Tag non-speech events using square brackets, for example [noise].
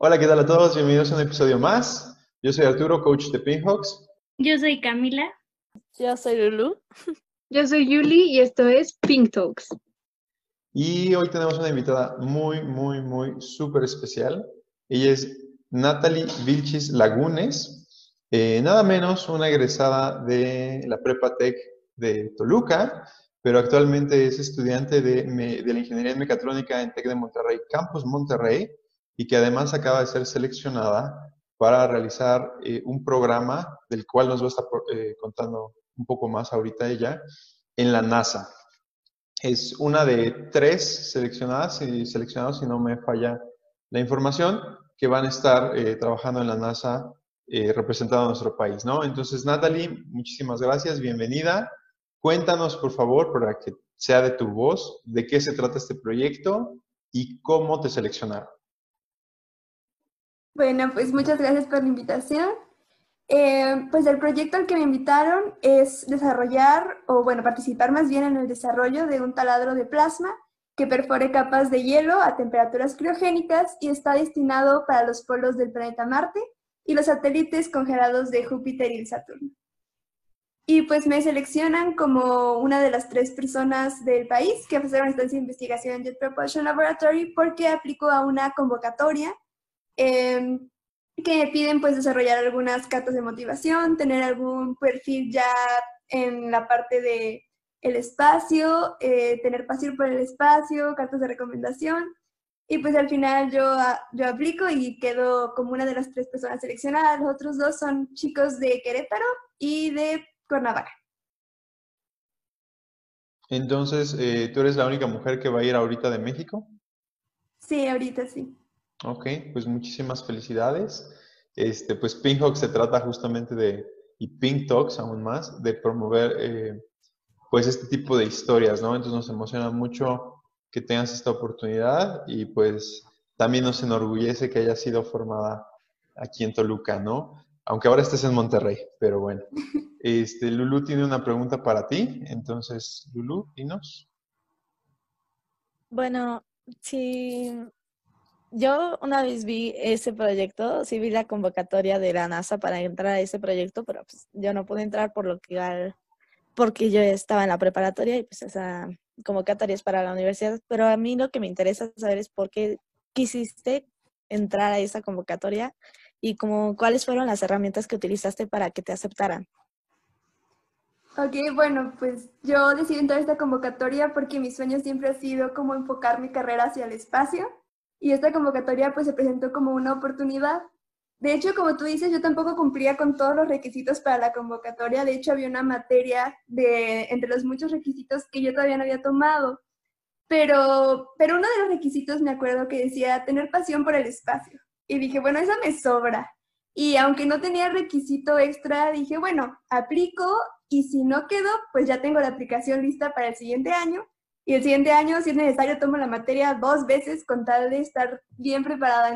Hola, ¿qué tal a todos? Bienvenidos a un episodio más. Yo soy Arturo, coach de Pinhawks. Yo soy Camila. Yo soy Lulu. Yo soy Yuli y esto es Pink Talks. Y hoy tenemos una invitada muy, muy, muy súper especial. Ella es Natalie Vilchis Lagunes, eh, nada menos una egresada de la Prepa Tech de Toluca, pero actualmente es estudiante de, de la Ingeniería en Mecatrónica en Tec de Monterrey, Campus Monterrey, y que además acaba de ser seleccionada para realizar eh, un programa del cual nos va a estar eh, contando un poco más ahorita ella, en la NASA. Es una de tres seleccionadas, y seleccionados si no me falla la información, que van a estar eh, trabajando en la NASA representando a nuestro país, ¿no? Entonces, Natalie, muchísimas gracias, bienvenida. Cuéntanos, por favor, para que sea de tu voz, de qué se trata este proyecto y cómo te seleccionaron. Bueno, pues muchas gracias por la invitación. Eh, pues el proyecto al que me invitaron es desarrollar, o bueno, participar más bien en el desarrollo de un taladro de plasma que perfore capas de hielo a temperaturas criogénicas y está destinado para los polos del planeta Marte y los satélites congelados de Júpiter y Saturno. Y pues me seleccionan como una de las tres personas del país que ofrecieron estancia de investigación Jet Propulsion Laboratory porque aplicó a una convocatoria Em, que piden pues desarrollar algunas cartas de motivación, tener algún perfil ya en la parte de el espacio, eh, tener pasión por el espacio, cartas de recomendación. Y pues al final yo, yo aplico y quedo como una de las tres personas seleccionadas. Los otros dos son chicos de Querétaro y de Cuernavaca. Entonces, eh, ¿tú eres la única mujer que va a ir ahorita de México? Sí, ahorita sí. Ok, pues muchísimas felicidades. Este, pues Pink se trata justamente de, y Pink Talks aún más, de promover eh, pues este tipo de historias, ¿no? Entonces nos emociona mucho que tengas esta oportunidad y pues también nos enorgullece que haya sido formada aquí en Toluca, ¿no? Aunque ahora estés en Monterrey, pero bueno. [laughs] Este, Lulu tiene una pregunta para ti, entonces, Lulu, dinos. Bueno, si yo una vez vi ese proyecto, sí vi la convocatoria de la NASA para entrar a ese proyecto, pero pues yo no pude entrar por lo que porque yo estaba en la preparatoria y pues esa convocatoria es para la universidad, pero a mí lo que me interesa saber es por qué quisiste entrar a esa convocatoria y como cuáles fueron las herramientas que utilizaste para que te aceptaran. Ok, bueno, pues yo decidí entrar a esta convocatoria porque mi sueño siempre ha sido como enfocar mi carrera hacia el espacio y esta convocatoria pues se presentó como una oportunidad. De hecho, como tú dices, yo tampoco cumplía con todos los requisitos para la convocatoria. De hecho, había una materia de entre los muchos requisitos que yo todavía no había tomado. Pero, pero uno de los requisitos me acuerdo que decía tener pasión por el espacio. Y dije, bueno, eso me sobra. Y aunque no tenía requisito extra, dije, bueno, aplico y si no quedo, pues ya tengo la aplicación lista para el siguiente año y el siguiente año, si es necesario, tomo la materia dos veces con tal de estar bien preparada